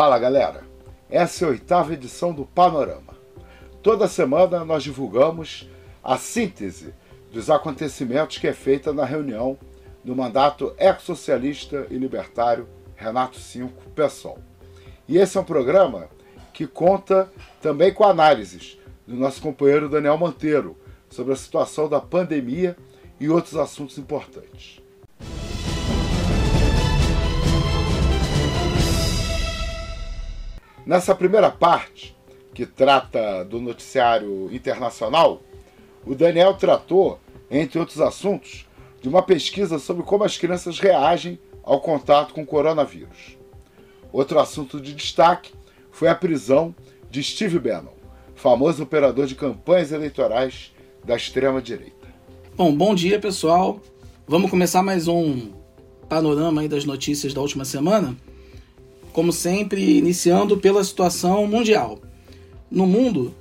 Fala galera, essa é a oitava edição do Panorama. Toda semana nós divulgamos a síntese dos acontecimentos que é feita na reunião do mandato ex-socialista e libertário Renato Cinco PSOL. E esse é um programa que conta também com análises do nosso companheiro Daniel Monteiro sobre a situação da pandemia e outros assuntos importantes. Nessa primeira parte, que trata do noticiário internacional, o Daniel tratou, entre outros assuntos, de uma pesquisa sobre como as crianças reagem ao contato com o coronavírus. Outro assunto de destaque foi a prisão de Steve Bannon, famoso operador de campanhas eleitorais da extrema-direita. Bom, bom dia pessoal. Vamos começar mais um panorama aí das notícias da última semana. Como sempre, iniciando pela situação mundial. No mundo,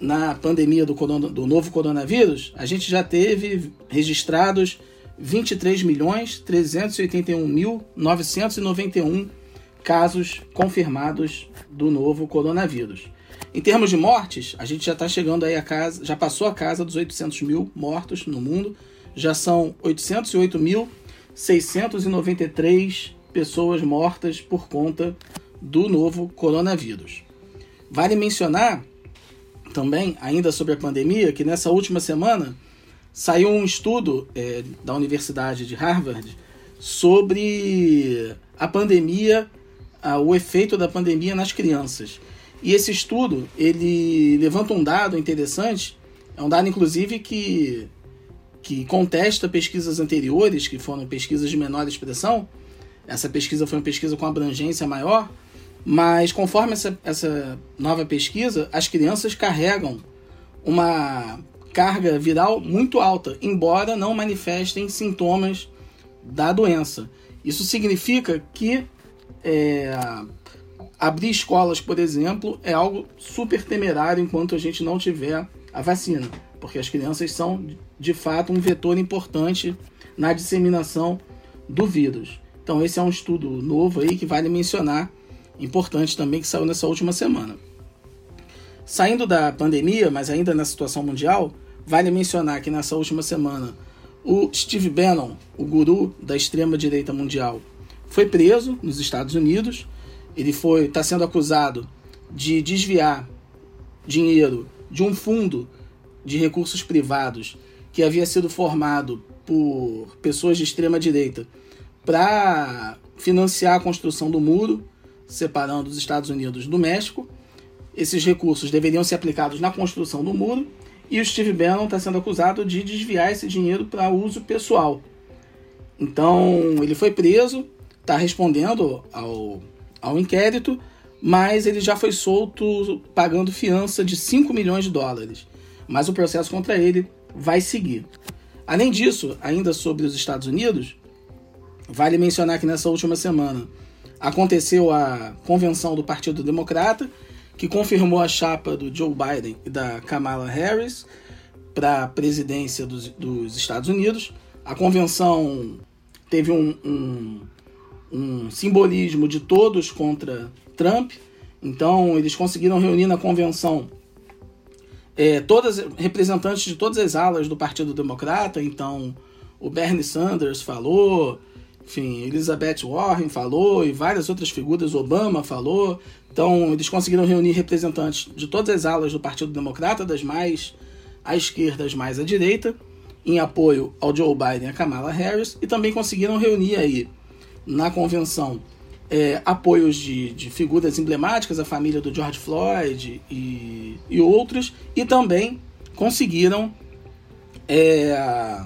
na pandemia do, corona, do novo coronavírus, a gente já teve registrados 23 milhões 381 mil 991 casos confirmados do novo coronavírus. Em termos de mortes, a gente já está chegando aí a casa, já passou a casa dos 800 mil mortos no mundo, já são 808.693 pessoas mortas por conta do novo coronavírus. Vale mencionar também, ainda sobre a pandemia, que nessa última semana saiu um estudo é, da Universidade de Harvard sobre a pandemia, a, o efeito da pandemia nas crianças. E esse estudo, ele levanta um dado interessante, é um dado inclusive que, que contesta pesquisas anteriores, que foram pesquisas de menor expressão. Essa pesquisa foi uma pesquisa com abrangência maior, mas conforme essa, essa nova pesquisa, as crianças carregam uma carga viral muito alta, embora não manifestem sintomas da doença. Isso significa que é, abrir escolas, por exemplo, é algo super temerário enquanto a gente não tiver a vacina, porque as crianças são de fato um vetor importante na disseminação do vírus. Então esse é um estudo novo aí que vale mencionar, importante também que saiu nessa última semana. Saindo da pandemia, mas ainda na situação mundial, vale mencionar que nessa última semana o Steve Bannon, o guru da extrema direita mundial, foi preso nos Estados Unidos ele foi está sendo acusado de desviar dinheiro de um fundo de recursos privados que havia sido formado por pessoas de extrema direita para financiar a construção do muro separando os Estados Unidos do México. Esses recursos deveriam ser aplicados na construção do muro e o Steve Bannon está sendo acusado de desviar esse dinheiro para uso pessoal. Então ele foi preso, está respondendo ao ao inquérito, mas ele já foi solto pagando fiança de 5 milhões de dólares. Mas o processo contra ele vai seguir. Além disso, ainda sobre os Estados Unidos, vale mencionar que nessa última semana aconteceu a convenção do Partido Democrata, que confirmou a chapa do Joe Biden e da Kamala Harris para a presidência dos, dos, Estados Unidos. A convenção teve um, um um simbolismo de todos contra Trump. Então, eles conseguiram reunir na convenção é, todas representantes de todas as alas do Partido Democrata. Então, o Bernie Sanders falou, enfim, Elizabeth Warren falou e várias outras figuras, Obama falou. Então, eles conseguiram reunir representantes de todas as alas do Partido Democrata, das mais à esquerda, das mais à direita, em apoio ao Joe Biden e a Kamala Harris, e também conseguiram reunir aí na convenção é, apoios de, de, figuras emblemáticas, a família do George Floyd e, e outros, e também conseguiram é,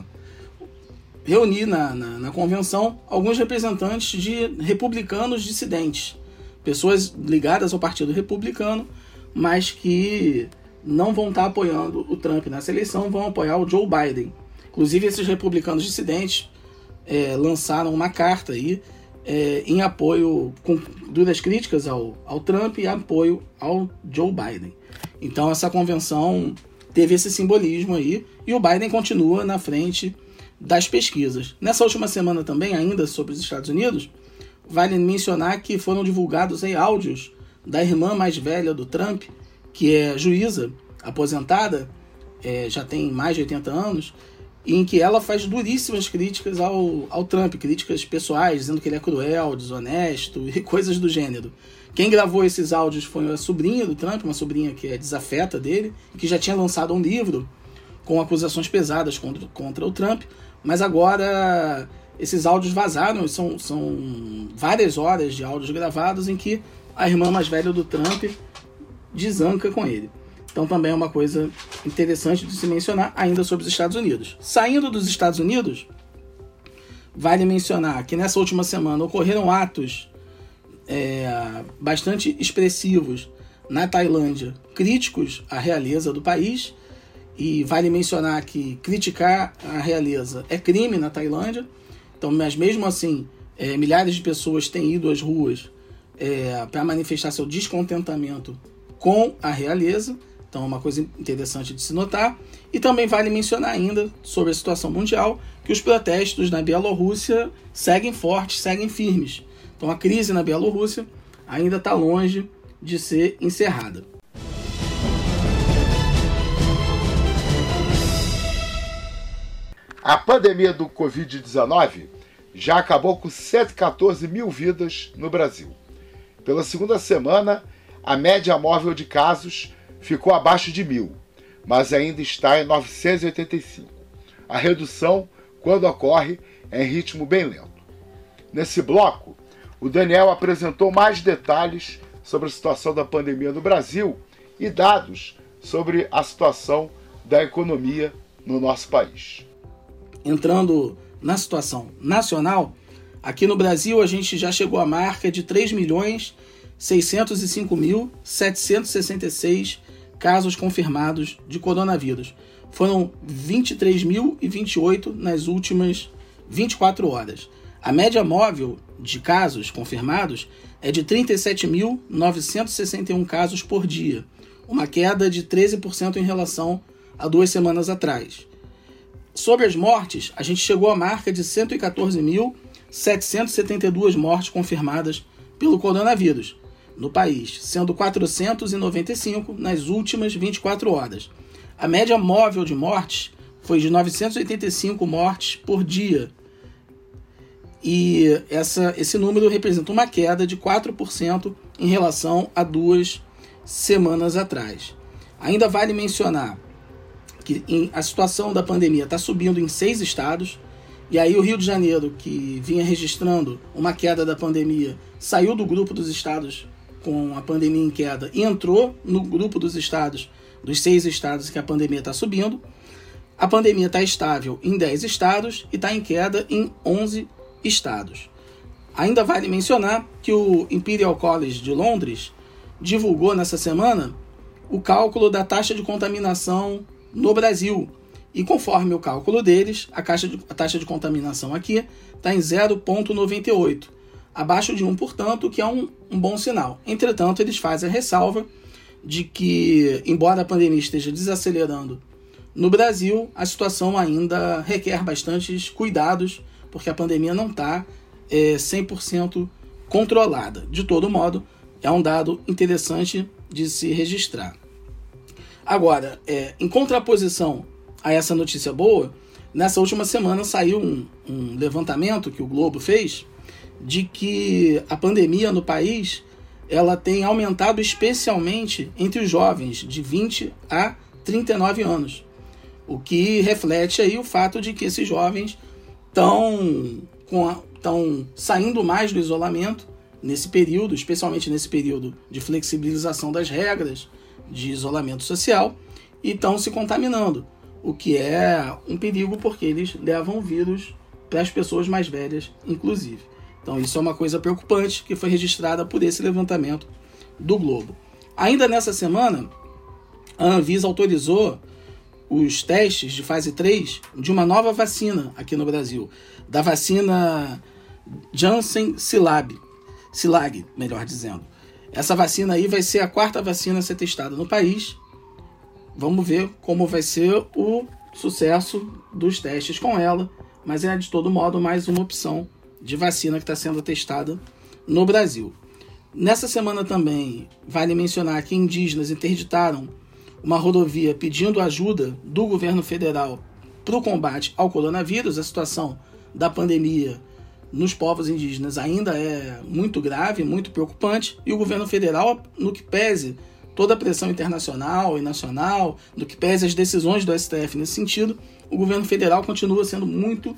reunir na, na, na, convenção alguns representantes de republicanos dissidentes, pessoas ligadas ao Partido Republicano, mas que não vão estar apoiando o Trump nessa eleição, vão apoiar o Joe Biden. Inclusive, esses republicanos dissidentes é, lançaram uma carta aí é, em apoio, com duras críticas ao, ao Trump e apoio ao Joe Biden. Então essa convenção teve esse simbolismo aí e o Biden continua na frente das pesquisas. Nessa última semana também, ainda sobre os Estados Unidos, vale mencionar que foram divulgados aí áudios da irmã mais velha do Trump, que é juíza, aposentada, é, já tem mais de 80 anos, em que ela faz duríssimas críticas ao, ao Trump, críticas pessoais, dizendo que ele é cruel, desonesto e coisas do gênero. Quem gravou esses áudios foi a sobrinha do Trump, uma sobrinha que é desafeta dele, que já tinha lançado um livro com acusações pesadas contra, contra o Trump, mas agora esses áudios vazaram, são, são várias horas de áudios gravados em que a irmã mais velha do Trump desanca com ele. Então também é uma coisa interessante de se mencionar ainda sobre os Estados Unidos. Saindo dos Estados Unidos, vale mencionar que nessa última semana ocorreram atos é, bastante expressivos na Tailândia, críticos à realeza do país. E vale mencionar que criticar a realeza é crime na Tailândia. Então, mas mesmo assim, é, milhares de pessoas têm ido às ruas é, para manifestar seu descontentamento com a realeza. Então é uma coisa interessante de se notar. E também vale mencionar ainda sobre a situação mundial que os protestos na Bielorrússia seguem fortes, seguem firmes. Então a crise na Bielorrússia ainda está longe de ser encerrada. A pandemia do Covid-19 já acabou com 114 mil vidas no Brasil. Pela segunda semana, a média móvel de casos ficou abaixo de mil, mas ainda está em 985. A redução, quando ocorre, é em ritmo bem lento. Nesse bloco, o Daniel apresentou mais detalhes sobre a situação da pandemia no Brasil e dados sobre a situação da economia no nosso país. Entrando na situação nacional, aqui no Brasil a gente já chegou à marca de 3 milhões 605.766 casos confirmados de coronavírus. Foram 23.028 nas últimas 24 horas. A média móvel de casos confirmados é de 37.961 casos por dia, uma queda de 13% em relação a duas semanas atrás. Sobre as mortes, a gente chegou à marca de 114.772 mortes confirmadas pelo coronavírus, no país, sendo 495 nas últimas 24 horas. A média móvel de mortes foi de 985 mortes por dia. E essa, esse número representa uma queda de 4% em relação a duas semanas atrás. Ainda vale mencionar que em, a situação da pandemia está subindo em seis estados, e aí o Rio de Janeiro, que vinha registrando uma queda da pandemia, saiu do grupo dos estados com a pandemia em queda e entrou no grupo dos estados, dos seis estados que a pandemia está subindo. A pandemia está estável em 10 estados e está em queda em 11 estados. Ainda vale mencionar que o Imperial College de Londres divulgou nessa semana o cálculo da taxa de contaminação no Brasil. E conforme o cálculo deles, a, de, a taxa de contaminação aqui está em 0,98 abaixo de 1, portanto, que é um, um bom sinal. Entretanto, eles fazem a ressalva de que, embora a pandemia esteja desacelerando no Brasil, a situação ainda requer bastantes cuidados, porque a pandemia não está é, 100% controlada. De todo modo, é um dado interessante de se registrar. Agora, é, em contraposição a essa notícia boa, nessa última semana saiu um, um levantamento que o Globo fez de que a pandemia no país ela tem aumentado especialmente entre os jovens de 20 a 39 anos. O que reflete aí o fato de que esses jovens estão estão saindo mais do isolamento nesse período, especialmente nesse período de flexibilização das regras de isolamento social, e estão se contaminando, o que é um perigo porque eles levam vírus para as pessoas mais velhas, inclusive. Então, isso é uma coisa preocupante que foi registrada por esse levantamento do Globo. Ainda nessa semana, a Anvisa autorizou os testes de fase 3 de uma nova vacina aqui no Brasil, da vacina Janssen Silag, melhor dizendo. Essa vacina aí vai ser a quarta vacina a ser testada no país. Vamos ver como vai ser o sucesso dos testes com ela, mas é de todo modo mais uma opção de vacina que está sendo testada no Brasil. Nessa semana também vale mencionar que indígenas interditaram uma rodovia pedindo ajuda do governo federal para o combate ao coronavírus. A situação da pandemia nos povos indígenas ainda é muito grave, muito preocupante, e o governo federal, no que pese toda a pressão internacional e nacional, no que pese as decisões do STF nesse sentido, o governo federal continua sendo muito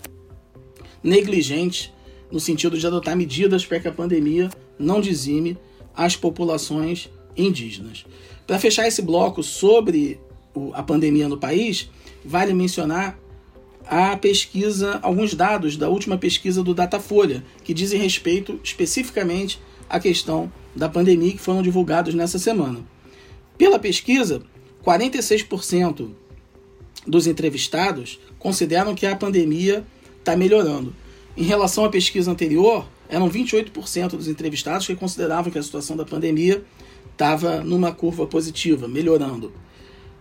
negligente no sentido de adotar medidas para que a pandemia não dizime as populações indígenas. Para fechar esse bloco sobre a pandemia no país, vale mencionar a pesquisa, alguns dados da última pesquisa do Datafolha, que dizem respeito especificamente à questão da pandemia que foram divulgados nessa semana. Pela pesquisa, 46% dos entrevistados consideram que a pandemia está melhorando. Em relação à pesquisa anterior, eram 28% dos entrevistados que consideravam que a situação da pandemia estava numa curva positiva, melhorando.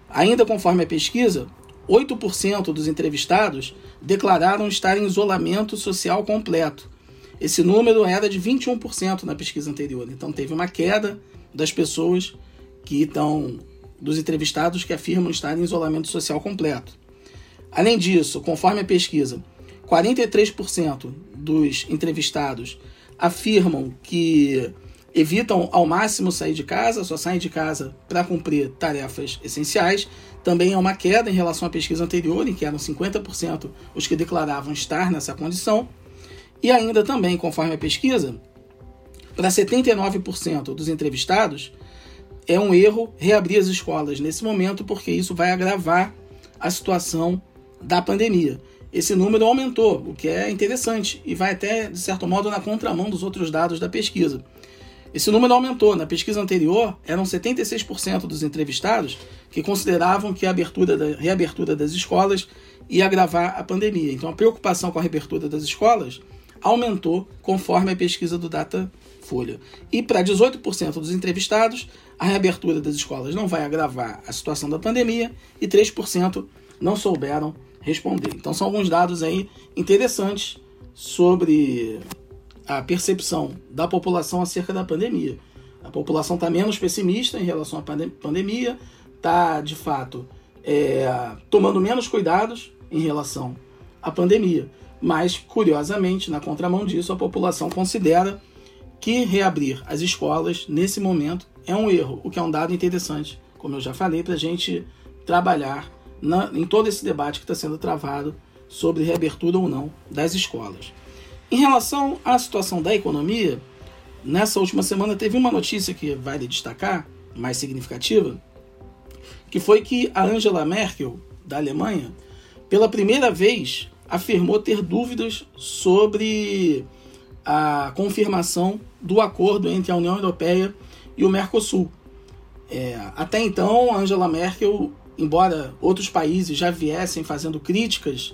Ainda conforme a pesquisa, 8% dos entrevistados declararam estar em isolamento social completo. Esse número era de 21% na pesquisa anterior. Então teve uma queda das pessoas que estão dos entrevistados que afirmam estar em isolamento social completo. Além disso, conforme a pesquisa, 43% dos entrevistados afirmam que evitam ao máximo sair de casa, só saem de casa para cumprir tarefas essenciais. Também é uma queda em relação à pesquisa anterior, em que eram 50% os que declaravam estar nessa condição. E ainda também, conforme a pesquisa, para 79% dos entrevistados, é um erro reabrir as escolas nesse momento, porque isso vai agravar a situação da pandemia. Esse número aumentou, o que é interessante e vai até, de certo modo, na contramão dos outros dados da pesquisa. Esse número aumentou. Na pesquisa anterior, eram 76% dos entrevistados que consideravam que a abertura da, reabertura das escolas ia agravar a pandemia. Então, a preocupação com a reabertura das escolas aumentou conforme a pesquisa do Datafolha. E para 18% dos entrevistados, a reabertura das escolas não vai agravar a situação da pandemia e 3% não souberam responder. Então, são alguns dados aí interessantes sobre a percepção da população acerca da pandemia. A população está menos pessimista em relação à pandemia, está de fato é, tomando menos cuidados em relação à pandemia. Mas, curiosamente, na contramão disso, a população considera que reabrir as escolas nesse momento é um erro, o que é um dado interessante, como eu já falei, para a gente trabalhar na, em todo esse debate que está sendo travado sobre reabertura ou não das escolas. Em relação à situação da economia, nessa última semana teve uma notícia que vale destacar, mais significativa, que foi que a Angela Merkel, da Alemanha, pela primeira vez afirmou ter dúvidas sobre a confirmação do acordo entre a União Europeia e o Mercosul. É, até então, Angela Merkel, embora outros países já viessem fazendo críticas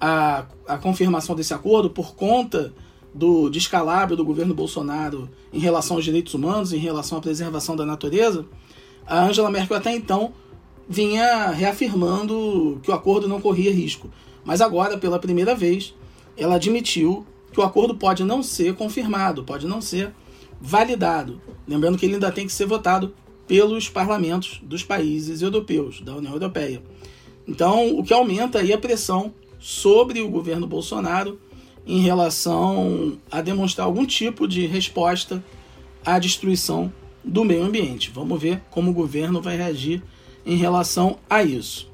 a, a confirmação desse acordo por conta do descalabro do governo Bolsonaro em relação aos direitos humanos, em relação à preservação da natureza, a Angela Merkel até então vinha reafirmando que o acordo não corria risco. Mas agora, pela primeira vez, ela admitiu que o acordo pode não ser confirmado, pode não ser validado. Lembrando que ele ainda tem que ser votado pelos parlamentos dos países europeus, da União Europeia. Então, o que aumenta aí a pressão sobre o governo Bolsonaro em relação a demonstrar algum tipo de resposta à destruição do meio ambiente. Vamos ver como o governo vai reagir em relação a isso.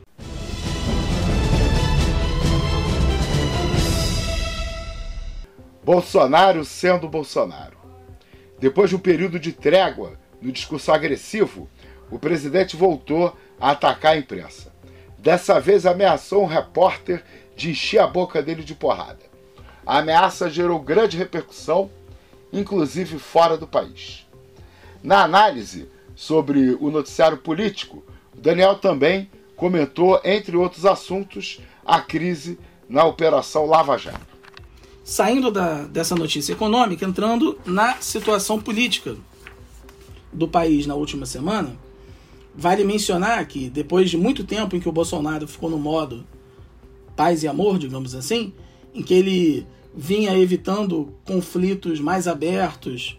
Bolsonaro sendo Bolsonaro. Depois de um período de trégua no discurso agressivo, o presidente voltou a atacar a imprensa. Dessa vez ameaçou um repórter de encher a boca dele de porrada. A ameaça gerou grande repercussão, inclusive fora do país. Na análise sobre o noticiário político, Daniel também comentou, entre outros assuntos, a crise na Operação Lava Jato. Saindo da, dessa notícia econômica, entrando na situação política do país na última semana, vale mencionar que depois de muito tempo em que o Bolsonaro ficou no modo paz e amor, digamos assim, em que ele vinha evitando conflitos mais abertos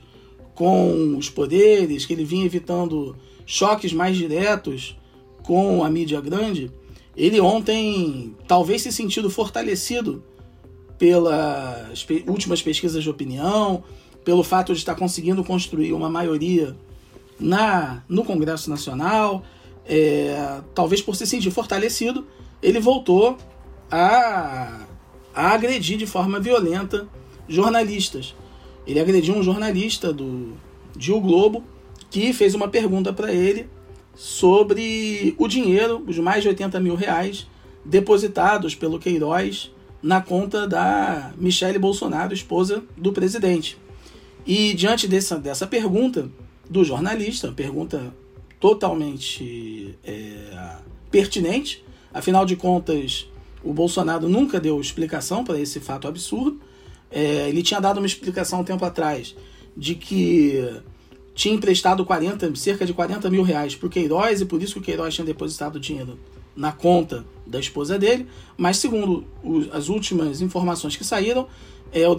com os poderes, que ele vinha evitando choques mais diretos com a mídia grande, ele ontem talvez se sentido fortalecido pelas últimas pesquisas de opinião, pelo fato de estar conseguindo construir uma maioria na no Congresso Nacional, é, talvez por se sentir fortalecido, ele voltou a, a agredir de forma violenta jornalistas. Ele agrediu um jornalista do, de O Globo que fez uma pergunta para ele sobre o dinheiro, os mais de 80 mil reais depositados pelo Queiroz na conta da Michele Bolsonaro, esposa do presidente. E diante dessa, dessa pergunta do jornalista, pergunta totalmente é, pertinente, afinal de contas, o Bolsonaro nunca deu explicação para esse fato absurdo. É, ele tinha dado uma explicação um tempo atrás de que tinha emprestado 40, cerca de 40 mil reais para o Queiroz e por isso que o Queiroz tinha depositado o dinheiro na conta da esposa dele. Mas, segundo as últimas informações que saíram, é, o,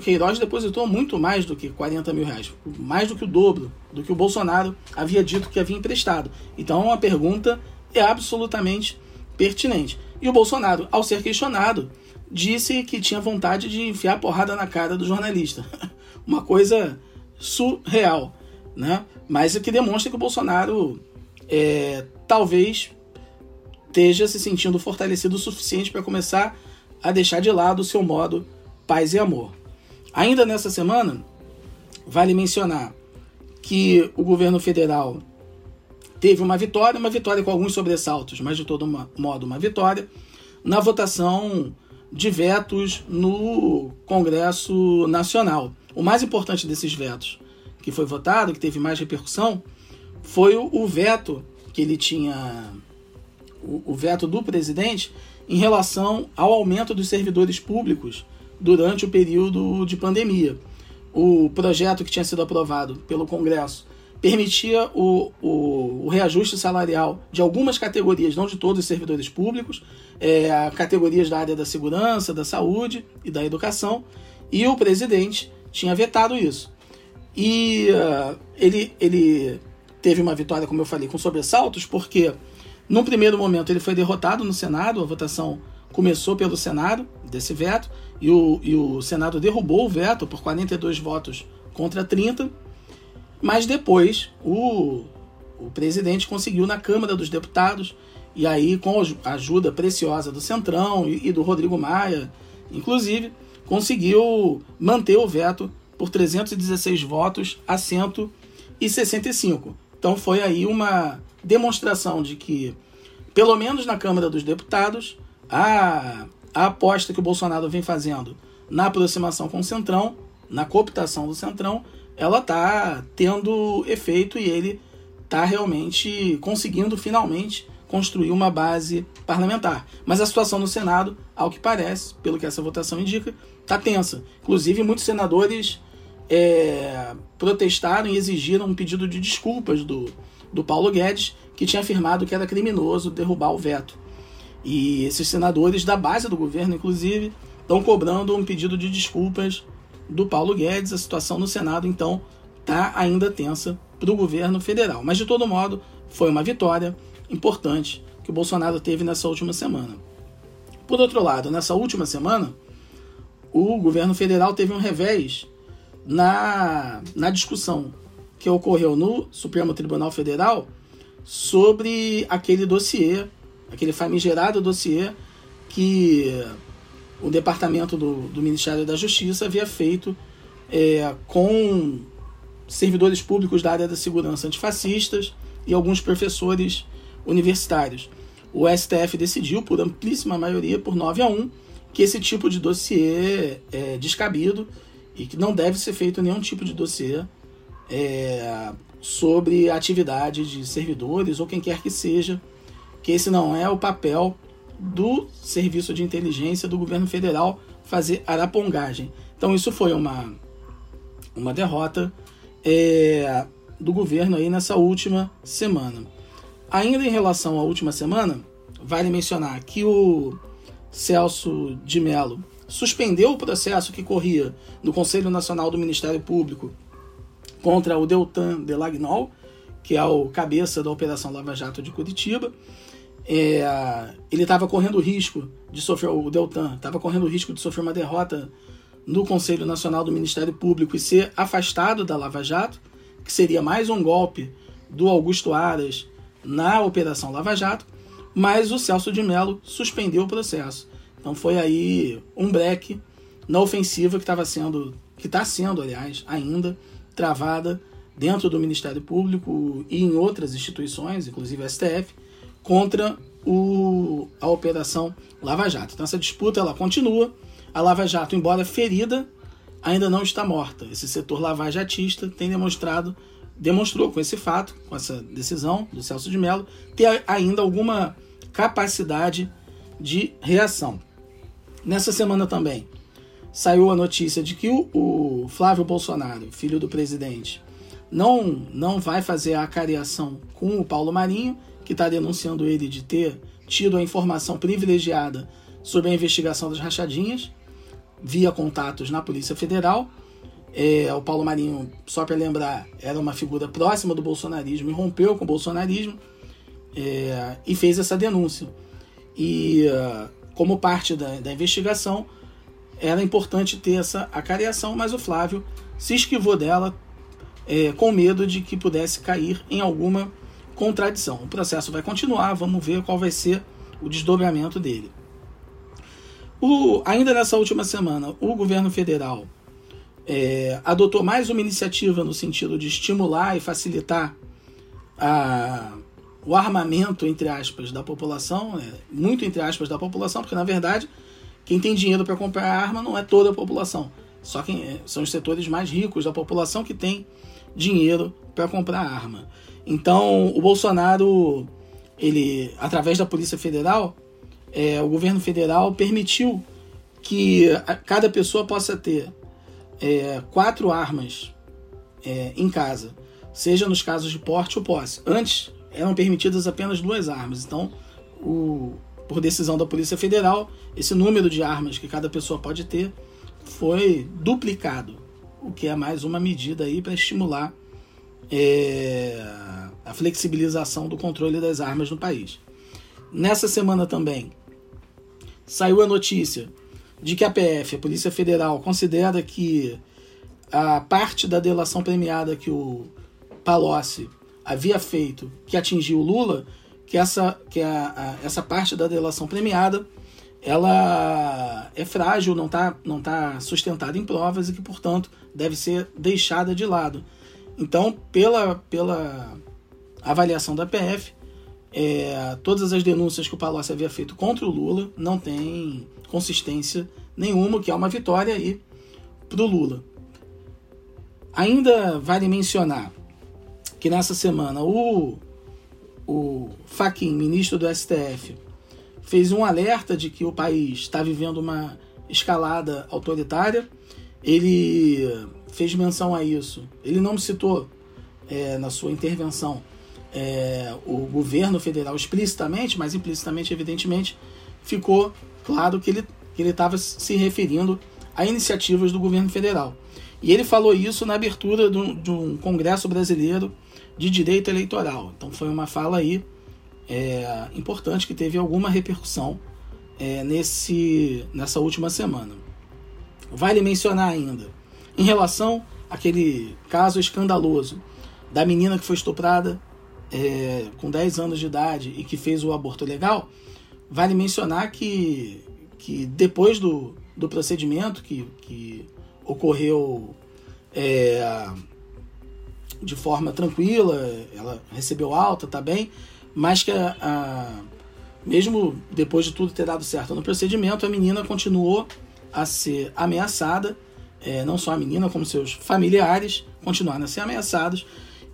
Queiroz depositou muito mais do que 40 mil reais, mais do que o dobro do que o Bolsonaro havia dito que havia emprestado. Então, a pergunta é absolutamente pertinente. E o Bolsonaro, ao ser questionado, disse que tinha vontade de enfiar porrada na cara do jornalista. Uma coisa surreal, né? Mas o que demonstra que o Bolsonaro é, talvez esteja se sentindo fortalecido o suficiente para começar a deixar de lado o seu modo paz e amor. Ainda nessa semana, vale mencionar que o governo federal teve uma vitória, uma vitória com alguns sobressaltos, mas de todo modo uma vitória, na votação de vetos no Congresso Nacional. O mais importante desses vetos que foi votado, que teve mais repercussão, foi o, veto que ele tinha, o, veto do presidente em relação ao aumento dos servidores públicos durante o período de pandemia. O projeto que tinha sido aprovado pelo Congresso permitia o, o, o, reajuste salarial de algumas categorias, não de todos os servidores públicos, é, categorias da área da segurança, da saúde e da educação, e o presidente tinha vetado isso. E uh, ele, ele teve uma vitória, como eu falei, com sobressaltos, porque num primeiro momento ele foi derrotado no Senado, a votação começou pelo Senado, desse veto, e o, e o Senado derrubou o veto por 42 votos contra 30, mas depois o, o presidente conseguiu na Câmara dos Deputados, e aí com a ajuda preciosa do Centrão e, e do Rodrigo Maia, inclusive, conseguiu manter o veto por 316 votos a 165. Então foi aí uma demonstração de que, pelo menos na Câmara dos Deputados, a, a aposta que o Bolsonaro vem fazendo na aproximação com o Centrão, na cooptação do Centrão, ela está tendo efeito e ele está realmente conseguindo finalmente construir uma base parlamentar. Mas a situação no Senado, ao que parece, pelo que essa votação indica, está tensa. Inclusive, muitos senadores é, protestaram e exigiram um pedido de desculpas do, do Paulo Guedes, que tinha afirmado que era criminoso derrubar o veto. E esses senadores da base do governo, inclusive, estão cobrando um pedido de desculpas do Paulo Guedes. A situação no Senado, então, está ainda tensa para o governo federal. Mas, de todo modo, foi uma vitória importante que o Bolsonaro teve nessa última semana. Por outro lado, nessa última semana, o governo federal teve um revés na, na discussão que ocorreu no Supremo Tribunal Federal sobre aquele dossiê, aquele famigerado dossiê que o departamento do, do Ministério da Justiça havia feito é, com servidores públicos da área da segurança antifascistas e alguns professores universitários. O STF decidiu, por amplíssima maioria, por 9 a 1, que esse tipo de dossiê é descabido e que não deve ser feito nenhum tipo de dossiê é, sobre atividade de servidores ou quem quer que seja, que esse não é o papel do Serviço de Inteligência do governo federal fazer arapongagem. Então isso foi uma, uma derrota é, do governo aí nessa última semana. Ainda em relação à última semana, vale mencionar que o Celso de Mello suspendeu o processo que corria no Conselho Nacional do Ministério Público contra o Deltan Delagnol, que é o cabeça da Operação Lava Jato de Curitiba. É, ele estava correndo risco de sofrer, o Deltan estava correndo risco de sofrer uma derrota no Conselho Nacional do Ministério Público e ser afastado da Lava Jato, que seria mais um golpe do Augusto Aras na Operação Lava Jato, mas o Celso de Mello suspendeu o processo. Então foi aí um break na ofensiva que estava sendo, que está sendo, aliás, ainda travada dentro do Ministério Público e em outras instituições, inclusive a STF, contra o, a Operação Lava Jato. Então essa disputa ela continua. A Lava Jato, embora ferida, ainda não está morta. Esse setor lavajatista tem demonstrado, demonstrou com esse fato, com essa decisão do Celso de Mello, ter ainda alguma capacidade de reação. Nessa semana também saiu a notícia de que o, o Flávio Bolsonaro, filho do presidente, não, não vai fazer a cariação com o Paulo Marinho que está denunciando ele de ter tido a informação privilegiada sobre a investigação das rachadinhas, via contatos na Polícia Federal. É, o Paulo Marinho, só para lembrar, era uma figura próxima do bolsonarismo e rompeu com o bolsonarismo é, e fez essa denúncia. E uh, como parte da, da, investigação, era importante ter essa acariação, mas o Flávio se esquivou dela é, com medo de que pudesse cair em alguma contradição. O processo vai continuar, vamos ver qual vai ser o desdobramento dele. O, ainda nessa última semana, o governo federal é, adotou mais uma iniciativa no sentido de estimular e facilitar a, o armamento, entre aspas, da população, é, muito entre aspas da população, porque na verdade quem tem dinheiro para comprar arma não é toda a população, só quem é, são os setores mais ricos da população que tem dinheiro para comprar arma. Então, o Bolsonaro, ele, através da Polícia Federal, é, o governo federal permitiu que cada pessoa possa ter é, quatro armas é, em casa, seja nos casos de porte ou posse. Antes eram permitidas apenas duas armas, então, o, por decisão da Polícia Federal, esse número de armas que cada pessoa pode ter foi duplicado, o que é mais uma medida aí para estimular é, a flexibilização do controle das armas no país. Nessa semana também saiu a notícia de que a PF, a Polícia Federal, considera que a parte da delação premiada que o Palocci havia feito, que atingiu o Lula, que essa, que a, a, essa parte da delação premiada ela é frágil, não está não tá sustentada em provas e que, portanto, deve ser deixada de lado. Então, pela, pela avaliação da PF, é, todas as denúncias que o Palocci havia feito contra o Lula não tem consistência nenhuma, que é uma vitória aí para o Lula. Ainda vale mencionar que nessa semana o, o Faquin, ministro do STF, fez um alerta de que o país está vivendo uma escalada autoritária. Ele fez menção a isso. Ele não citou é, na sua intervenção é, o governo federal explicitamente, mas implicitamente, evidentemente, ficou claro que ele que ele estava se referindo a iniciativas do governo federal. E ele falou isso na abertura de um, de um congresso brasileiro de direito eleitoral. Então foi uma fala aí é, importante que teve alguma repercussão é, nesse, nessa última semana. Vale mencionar ainda em relação àquele caso escandaloso da menina que foi estuprada é, com 10 anos de idade e que fez o aborto legal, vale mencionar que, que depois do, do procedimento que, que ocorreu é, de forma tranquila, ela recebeu alta, tá bem, mas que a, a, mesmo depois de tudo ter dado certo no procedimento, a menina continuou a ser ameaçada é, não só a menina, como seus familiares continuaram a ser ameaçados,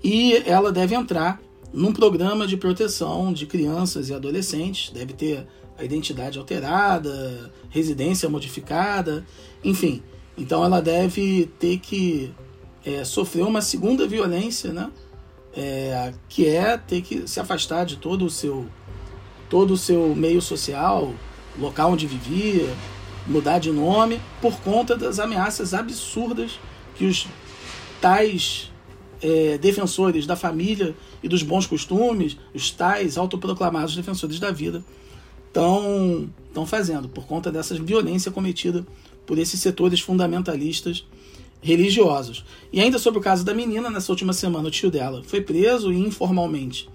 e ela deve entrar num programa de proteção de crianças e adolescentes, deve ter a identidade alterada, residência modificada, enfim. Então ela deve ter que é, sofrer uma segunda violência, né? É, que é ter que se afastar de todo o seu todo o seu meio social, local onde vivia, mudar de nome por conta das ameaças absurdas que os tais é, defensores da família e dos bons costumes, os tais autoproclamados defensores da vida, estão fazendo, por conta dessa violência cometida por esses setores fundamentalistas religiosos. E ainda sobre o caso da menina, nessa última semana, o tio dela foi preso e informalmente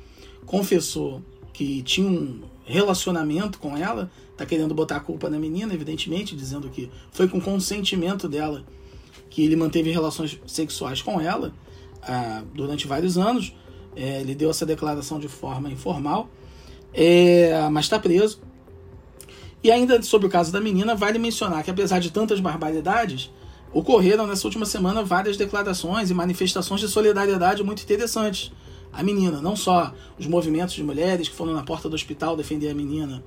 confessou que tinha um relacionamento com ela, tá querendo botar a culpa na menina, evidentemente, dizendo que foi com consentimento dela que ele manteve relações sexuais com ela ah, durante vários anos. É, ele deu essa declaração de forma informal, é, mas está preso. E ainda sobre o caso da menina, vale mencionar que apesar de tantas barbaridades, ocorreram nessa última semana várias declarações e manifestações de solidariedade muito interessantes. A menina, não só os movimentos de mulheres que foram na porta do hospital defender a menina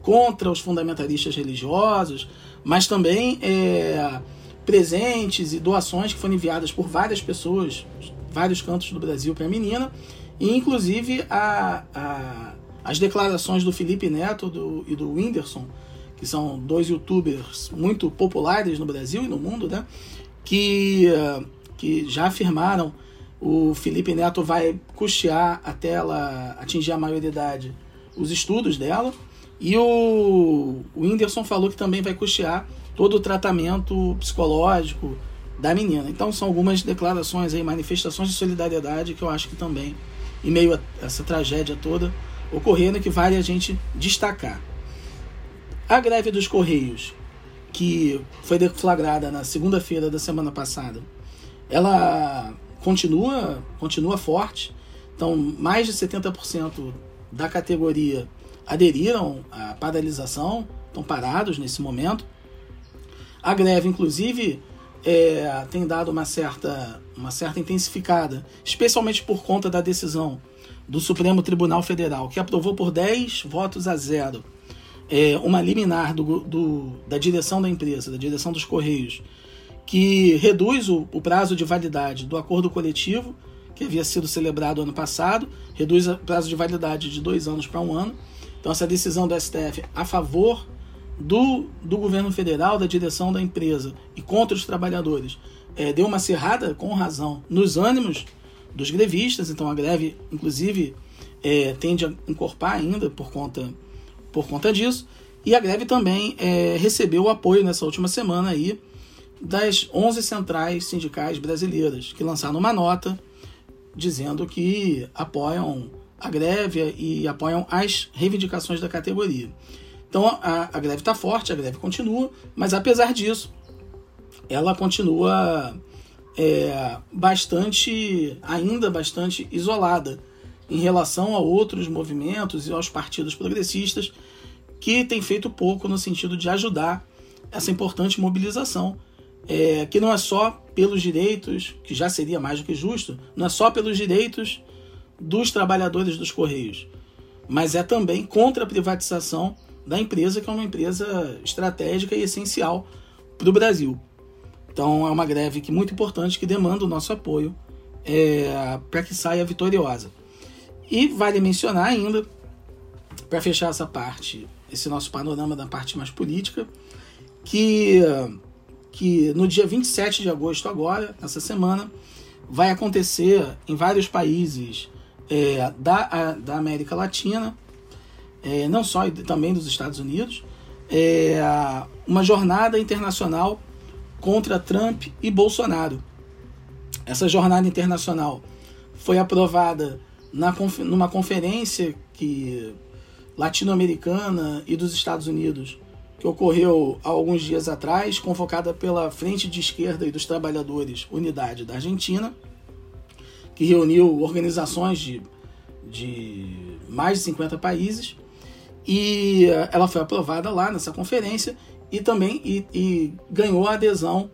contra os fundamentalistas religiosos, mas também é, presentes e doações que foram enviadas por várias pessoas, vários cantos do Brasil para a menina, e inclusive a, a, as declarações do Felipe Neto do, e do Whindersson, que são dois youtubers muito populares no Brasil e no mundo, né? Que, que já afirmaram o Felipe Neto vai custear até ela atingir a maioridade os estudos dela. E o, o Whindersson falou que também vai custear todo o tratamento psicológico da menina. Então são algumas declarações aí, manifestações de solidariedade que eu acho que também, em meio a essa tragédia toda, ocorrendo que vale a gente destacar. A greve dos Correios, que foi deflagrada na segunda-feira da semana passada, ela continua, continua forte. Então, mais de 70% da categoria aderiram à paralisação, estão parados nesse momento. A greve, inclusive, é, tem dado uma certa, uma certa intensificada, especialmente por conta da decisão do Supremo Tribunal Federal, que aprovou por 10 votos a zero é, uma liminar do, do, da direção da empresa, da direção dos Correios, que reduz o, o prazo de validade do acordo coletivo, que havia sido celebrado ano passado, reduz o prazo de validade de dois anos para um ano. Então, essa decisão do STF a favor do, do governo federal, da direção da empresa e contra os trabalhadores, é, deu uma cerrada, com razão, nos ânimos dos grevistas. Então, a greve, inclusive, é, tende a encorpar ainda por conta por conta disso. E a greve também é, recebeu o apoio nessa última semana aí das 11 centrais sindicais brasileiras, que lançaram uma nota dizendo que apoiam a greve e apoiam as reivindicações da categoria. Então a, a greve está forte, a greve continua, mas apesar disso, ela continua é, bastante, ainda bastante isolada em relação a outros movimentos e aos partidos progressistas que têm feito pouco no sentido de ajudar essa importante mobilização, é, que não é só pelos direitos, que já seria mais do que justo, não é só pelos direitos dos trabalhadores dos Correios, mas é também contra a privatização da empresa, que é uma empresa estratégica e essencial para o Brasil. Então é uma greve que muito importante que demanda o nosso apoio é, para que saia vitoriosa. E vale mencionar ainda, para fechar essa parte, esse nosso panorama da parte mais política, que, que no dia 27 de agosto, agora, nessa semana, vai acontecer em vários países é, da, a, da América Latina, é, não só e também dos Estados Unidos, é, uma jornada internacional contra Trump e Bolsonaro. Essa jornada internacional foi aprovada na, numa conferência que latino-americana e dos Estados Unidos que ocorreu há alguns dias atrás, convocada pela Frente de Esquerda e dos Trabalhadores Unidade da Argentina, que reuniu organizações de, de mais de 50 países, e eh, ela foi aprovada lá nessa conferência e também e, e ganhou a adesão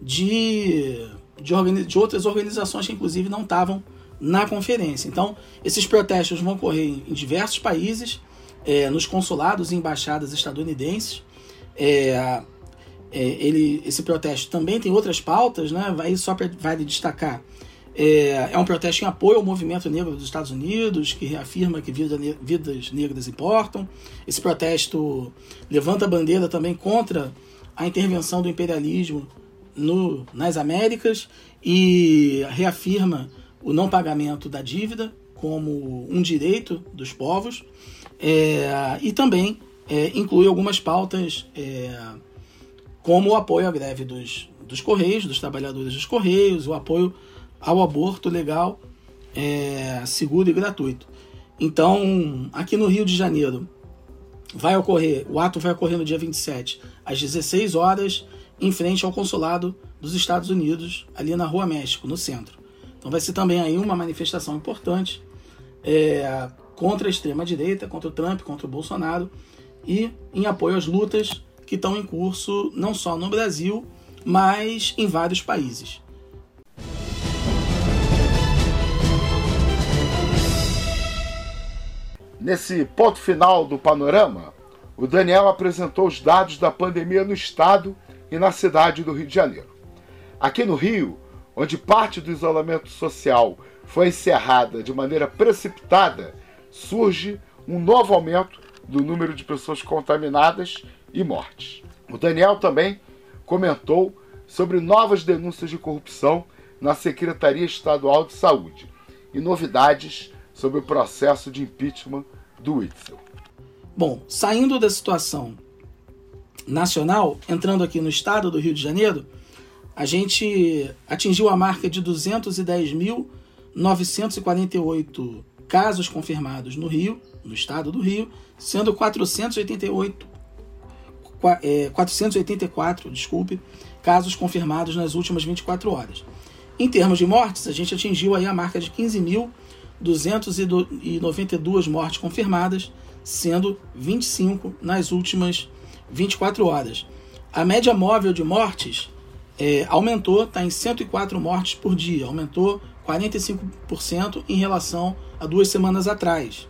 de, de, de outras organizações que inclusive não estavam na conferência. Então, esses protestos vão ocorrer em diversos países, é, nos consulados e embaixadas estadunidenses. É, é, ele, esse protesto também tem outras pautas, né? Vai só para vale destacar. É, é, um protesto em apoio ao movimento negro dos Estados Unidos, que reafirma que vida, vidas negras importam. Esse protesto levanta a bandeira também contra a intervenção do imperialismo no, nas Américas e reafirma o não pagamento da dívida como um direito dos povos é, e também é, inclui algumas pautas é, como o apoio à greve dos, dos Correios, dos trabalhadores dos Correios, o apoio ao aborto legal, é, seguro e gratuito. Então, aqui no Rio de Janeiro, vai ocorrer, o ato vai ocorrer no dia 27, às 16 horas, em frente ao consulado dos Estados Unidos, ali na Rua México, no centro. Então vai ser também aí uma manifestação importante é, contra a extrema-direita, contra o Trump, contra o Bolsonaro e em apoio às lutas que estão em curso não só no Brasil, mas em vários países. Nesse ponto final do panorama, o Daniel apresentou os dados da pandemia no estado e na cidade do Rio de Janeiro. Aqui no Rio, onde parte do isolamento social foi encerrada de maneira precipitada, surge um novo aumento do número de pessoas contaminadas e mortes. O Daniel também comentou sobre novas denúncias de corrupção na Secretaria Estadual de Saúde e novidades sobre o processo de impeachment do Witzel. Bom, saindo da situação nacional, entrando aqui no estado do Rio de Janeiro, a gente atingiu a marca de 210.948 casos confirmados no Rio, no estado do Rio, sendo 488 é, 484, desculpe, casos confirmados nas últimas 24 horas. Em termos de mortes, a gente atingiu aí a marca de 15.292 mortes confirmadas, sendo 25 nas últimas 24 horas. A média móvel de mortes é, aumentou, está em 104 mortes por dia, aumentou 45% em relação a duas semanas atrás.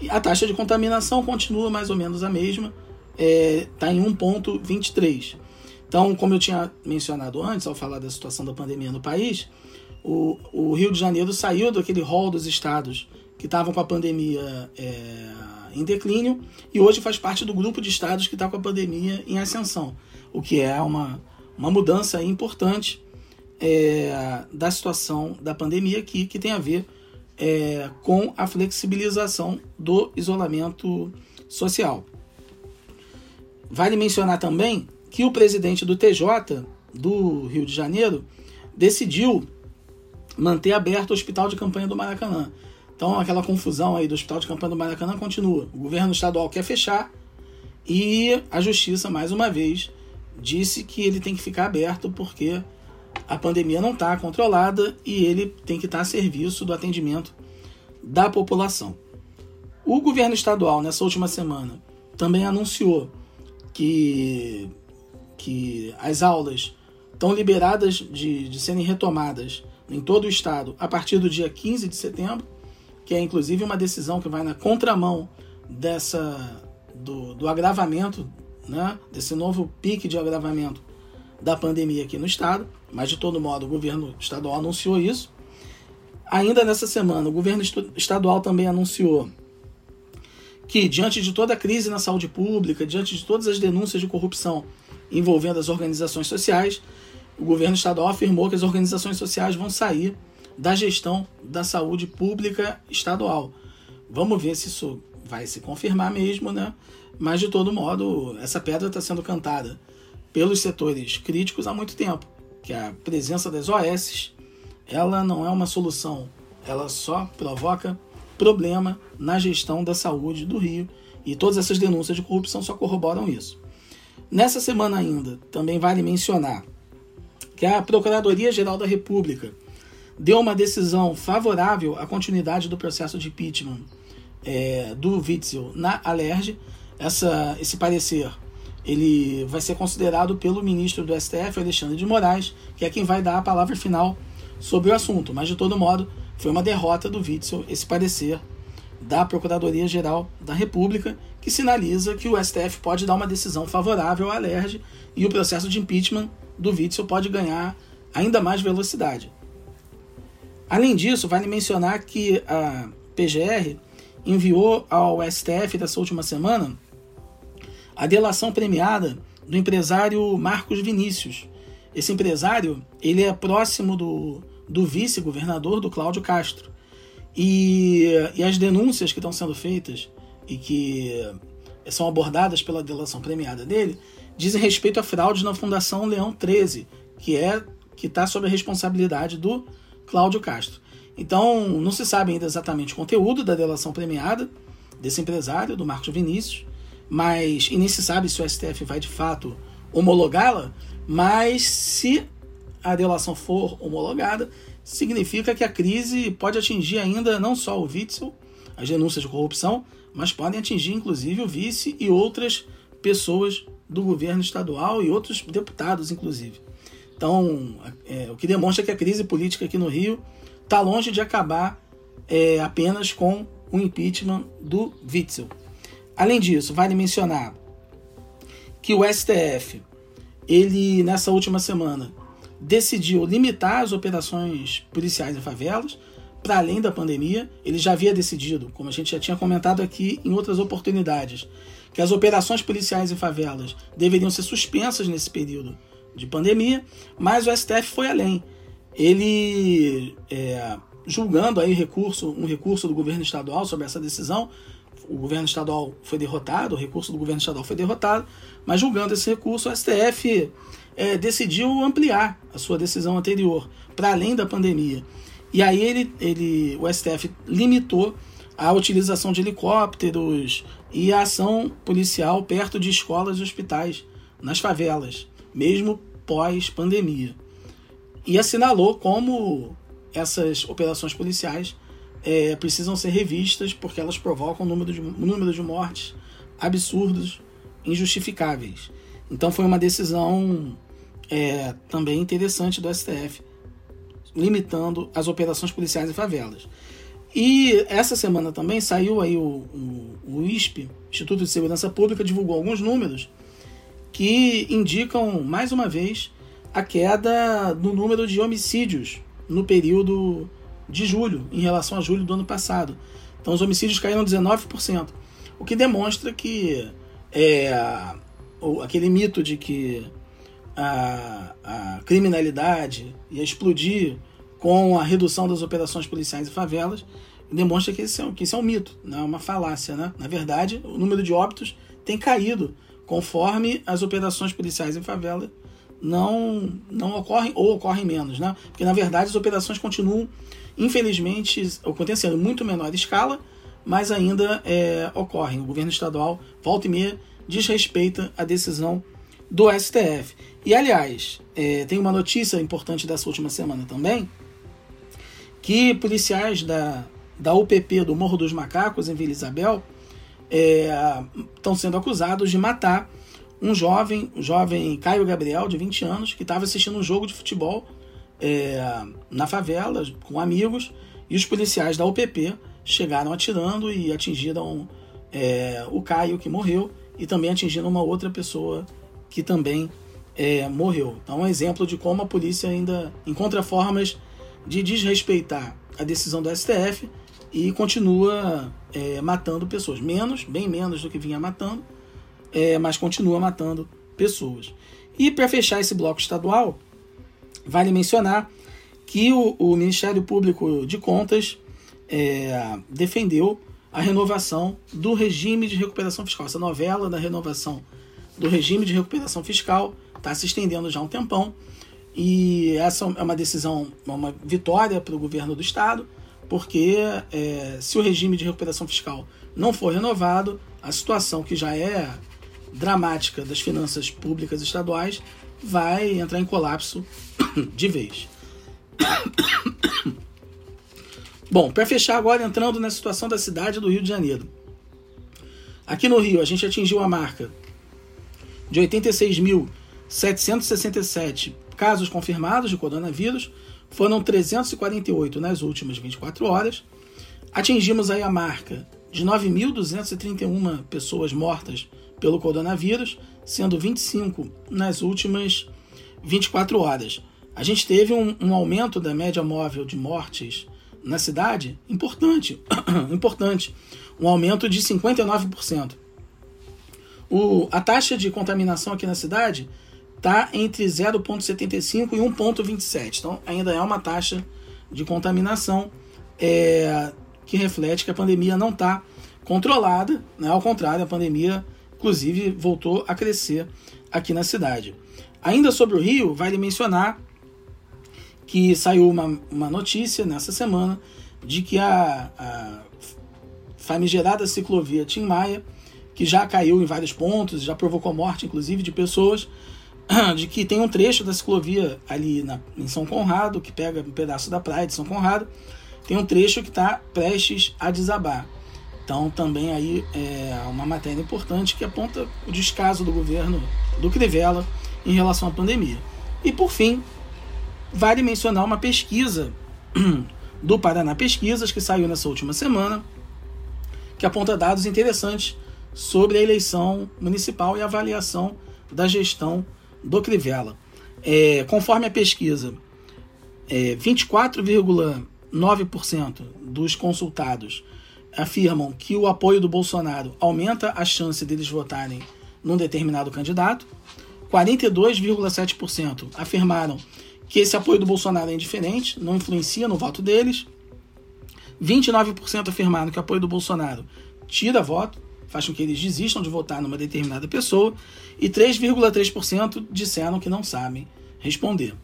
E a taxa de contaminação continua mais ou menos a mesma, está é, tá em 1,23. Então, como eu tinha mencionado antes, ao falar da situação da pandemia no país, o, o Rio de Janeiro saiu daquele rol dos estados que estavam com a pandemia é, em declínio e hoje faz parte do grupo de estados que está com a pandemia em ascensão, o que é uma, uma mudança importante é, da situação da pandemia aqui, que tem a ver é, com a flexibilização do isolamento social. Vale mencionar também que o presidente do TJ do Rio de Janeiro decidiu manter aberto o hospital de campanha do Maracanã. Então aquela confusão aí do hospital de campanha do Maracanã continua. O governo estadual quer fechar e a justiça mais uma vez disse que ele tem que ficar aberto porque a pandemia não está controlada e ele tem que estar tá a serviço do atendimento da população. O governo estadual nessa última semana também anunciou que que as aulas estão liberadas de, de serem retomadas em todo o estado a partir do dia 15 de setembro, que é inclusive uma decisão que vai na contramão dessa do, do agravamento, né, desse novo pique de agravamento da pandemia aqui no estado, mas de todo modo o governo estadual anunciou isso. Ainda nessa semana, o governo estadual também anunciou que, diante de toda a crise na saúde pública, diante de todas as denúncias de corrupção envolvendo as organizações sociais, o governo estadual afirmou que as organizações sociais vão sair da gestão da saúde pública estadual. Vamos ver se isso vai se confirmar mesmo, né? Mas de todo modo, essa pedra está sendo cantada pelos setores críticos há muito tempo, que a presença das OS, ela não é uma solução, ela só provoca problema na gestão da saúde do Rio e todas essas denúncias de corrupção só corroboram isso. Nessa semana ainda, também vale mencionar que a Procuradoria-Geral da República deu uma decisão favorável à continuidade do processo de impeachment é, do Witzel na Alerj. Essa, esse parecer ele vai ser considerado pelo ministro do STF, Alexandre de Moraes, que é quem vai dar a palavra final sobre o assunto. Mas, de todo modo, foi uma derrota do Witzel esse parecer da Procuradoria-Geral da República, que sinaliza que o STF pode dar uma decisão favorável à LERJ e o processo de impeachment do Witzel pode ganhar ainda mais velocidade. Além disso, vale mencionar que a PGR enviou ao STF dessa última semana a delação premiada do empresário Marcos Vinícius. Esse empresário ele é próximo do, do vice-governador do Cláudio Castro. E, e as denúncias que estão sendo feitas e que são abordadas pela delação premiada dele dizem respeito a fraudes na Fundação Leão 13, que é que está sob a responsabilidade do Cláudio Castro. Então, não se sabe ainda exatamente o conteúdo da delação premiada desse empresário, do Marcos Vinícius, mas e nem se sabe se o STF vai de fato homologá-la, mas se a delação for homologada, significa que a crise pode atingir ainda não só o Witzel, as denúncias de corrupção, mas podem atingir inclusive o vice e outras pessoas do governo estadual e outros deputados, inclusive. Então, é, o que demonstra que a crise política aqui no Rio está longe de acabar é, apenas com o impeachment do Witzel. Além disso, vale mencionar que o STF, ele nessa última semana decidiu limitar as operações policiais em favelas para além da pandemia. Ele já havia decidido, como a gente já tinha comentado aqui em outras oportunidades, que as operações policiais em favelas deveriam ser suspensas nesse período de pandemia, mas o STF foi além. Ele, é, julgando aí recurso, um recurso do governo estadual sobre essa decisão, o governo estadual foi derrotado, o recurso do governo estadual foi derrotado, mas julgando esse recurso, o STF é, decidiu ampliar a sua decisão anterior para além da pandemia. E aí ele, ele, o STF limitou a utilização de helicópteros e a ação policial perto de escolas e hospitais nas favelas, mesmo pós-pandemia. E assinalou como essas operações policiais é, precisam ser revistas porque elas provocam um número de, número de mortes absurdos, injustificáveis. Então foi uma decisão é, também interessante do STF, limitando as operações policiais em favelas. E essa semana também saiu aí o, o, o ISP, Instituto de Segurança Pública, divulgou alguns números que indicam, mais uma vez, a queda no número de homicídios no período de julho, em relação a julho do ano passado. Então, os homicídios caíram 19%, o que demonstra que é, aquele mito de que a, a criminalidade ia explodir com a redução das operações policiais em favelas, demonstra que isso é, que isso é um mito, não é uma falácia. Né? Na verdade, o número de óbitos tem caído conforme as operações policiais em favela não, não ocorrem ou ocorrem menos. Né? Porque, na verdade, as operações continuam, infelizmente, acontecendo muito menor escala, mas ainda é, ocorrem. O governo estadual, volta e meia, desrespeita a decisão do STF. E, aliás, é, tem uma notícia importante dessa última semana também, que policiais da, da UPP do Morro dos Macacos, em Vila Isabel, estão é, sendo acusados de matar um jovem, o jovem Caio Gabriel, de 20 anos, que estava assistindo um jogo de futebol é, na favela com amigos, e os policiais da UPP chegaram atirando e atingiram é, o Caio, que morreu, e também atingiram uma outra pessoa que também é, morreu. Então, um exemplo de como a polícia ainda encontra formas de desrespeitar a decisão do STF e continua é, matando pessoas. Menos, bem menos do que vinha matando, é, mas continua matando pessoas. E para fechar esse bloco estadual, vale mencionar que o, o Ministério Público de Contas é, defendeu a renovação do regime de recuperação fiscal. Essa novela da renovação do regime de recuperação fiscal está se estendendo já há um tempão e essa é uma decisão, uma vitória para o governo do estado, porque é, se o regime de recuperação fiscal não for renovado, a situação que já é dramática das finanças públicas estaduais vai entrar em colapso de vez. Bom, para fechar agora, entrando na situação da cidade do Rio de Janeiro. Aqui no Rio, a gente atingiu a marca de 86.767 casos confirmados de coronavírus, foram 348 nas últimas 24 horas. Atingimos aí a marca de 9.231 pessoas mortas pelo coronavírus, sendo 25 nas últimas 24 horas. A gente teve um, um aumento da média móvel de mortes na cidade importante, importante, um aumento de 59%. O, a taxa de contaminação aqui na cidade está entre 0,75 e 1,27. Então, ainda é uma taxa de contaminação é, que reflete que a pandemia não está controlada. Né? Ao contrário, a pandemia, inclusive, voltou a crescer aqui na cidade. Ainda sobre o Rio, vale mencionar que saiu uma, uma notícia nessa semana de que a, a famigerada ciclovia Tim Maia, que já caiu em vários pontos, já provocou morte, inclusive, de pessoas, de que tem um trecho da ciclovia ali na, em São Conrado, que pega um pedaço da praia de São Conrado, tem um trecho que está prestes a desabar. Então também aí é uma matéria importante que aponta o descaso do governo do Crivella em relação à pandemia. E por fim, vale mencionar uma pesquisa do Paraná Pesquisas que saiu nessa última semana, que aponta dados interessantes sobre a eleição municipal e a avaliação da gestão do Crivella. É, conforme a pesquisa, é, 24,9% dos consultados afirmam que o apoio do Bolsonaro aumenta a chance deles votarem num determinado candidato. 42,7% afirmaram que esse apoio do Bolsonaro é indiferente, não influencia no voto deles. 29% afirmaram que o apoio do Bolsonaro tira voto, faz com que eles desistam de votar numa determinada pessoa. E 3,3% disseram que não sabem responder.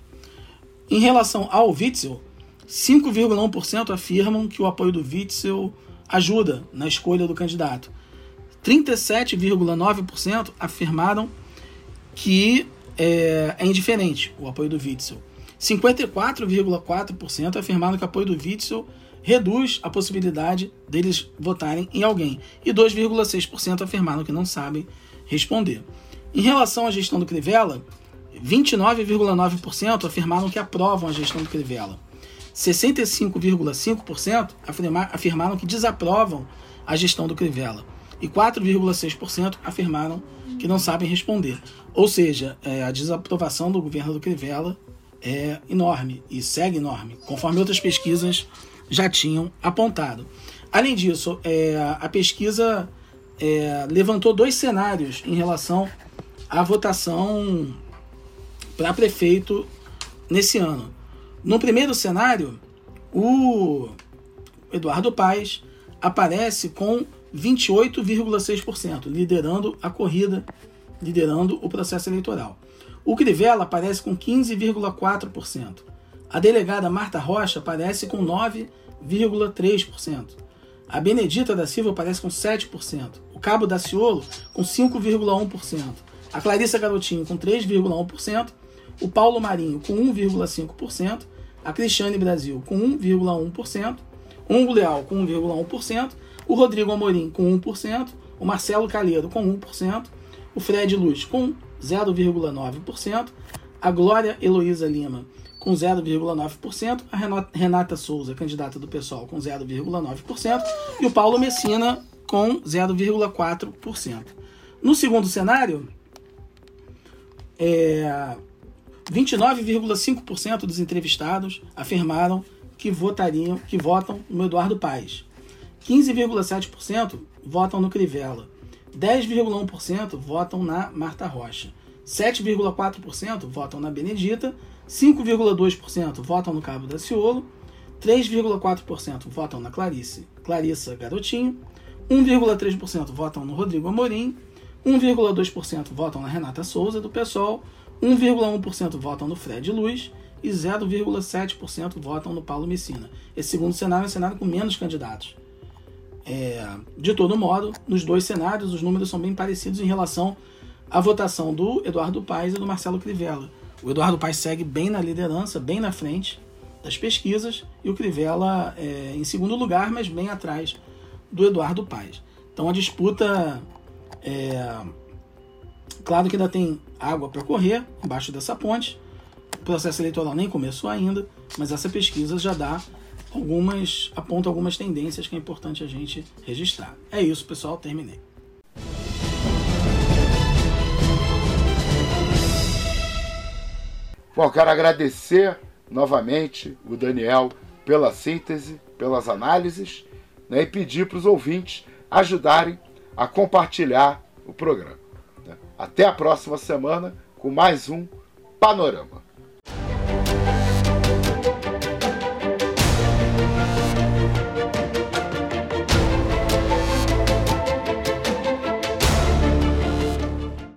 Em relação ao Witzel, 5,1% afirmam que o apoio do Witzel ajuda na escolha do candidato. 37,9% afirmaram que é, é, indiferente o apoio do Witzel. 54,4% afirmaram que o apoio do Witzel reduz a possibilidade deles votarem em alguém. E 2,6% afirmaram que não sabem responder. Em relação à gestão do Crivella, 29,9% afirmaram que aprovam a gestão do Crivella. 65,5% afirmaram que desaprovam a gestão do Crivella e 4,6% afirmaram que não sabem responder. Ou seja, é, a desaprovação do governo do Crivella é enorme e segue enorme, conforme outras pesquisas já tinham apontado. Além disso, é, a pesquisa é, levantou dois cenários em relação à votação para prefeito nesse ano. No primeiro cenário, o Eduardo Paes aparece com 28,6%, liderando a corrida, liderando o processo eleitoral. O Crivella aparece com 15,4%. A delegada Marta Rocha aparece com 9,3%. A Benedita da Silva aparece com 7%. O Cabo Daciolo com 5,1%. A Clarissa Garotinho com 3,1% o Paulo Marinho com 1,5%, a Cristiane Brasil com 1,1%, Hugo Leal com 1,1%, o Rodrigo Amorim com 1%, o Marcelo Calheiro com 1%, o Fred Luz com 0,9%, a Glória Heloísa Lima com 0,9%, a Renata Souza, candidata do PSOL, com 0,9%, e o Paulo Messina com 0,4%. No segundo cenário, é, 29,5% dos entrevistados afirmaram que votariam, que votam no Eduardo Paes. 15,7% votam no Crivella. 10,1% votam na Marta Rocha. 7,4% votam na Benedita. 5,2% votam no Cabo da Ciolo. 3,4% votam na Clarice, Clarissa Garotinho. 1,3% votam no Rodrigo Amorim. 1,2% votam na Renata Souza, do PSOL. 1,1% votam no Fred Luz e 0,7% votam no Paulo Messina. Esse segundo cenário é um cenário com menos candidatos. É, de todo modo, nos dois cenários, os números são bem parecidos em relação à votação do Eduardo Paes e do Marcelo Crivella. O Eduardo Paes segue bem na liderança, bem na frente das pesquisas, e o Crivella é, em segundo lugar, mas bem atrás do Eduardo Paes. Então a disputa é, Claro que ainda tem água para correr embaixo dessa ponte. O processo eleitoral nem começou ainda, mas essa pesquisa já dá algumas aponta algumas tendências que é importante a gente registrar. É isso, pessoal, terminei. Bom, quero agradecer novamente o Daniel pela síntese, pelas análises, né, e pedir para os ouvintes ajudarem a compartilhar o programa. Até a próxima semana com mais um Panorama.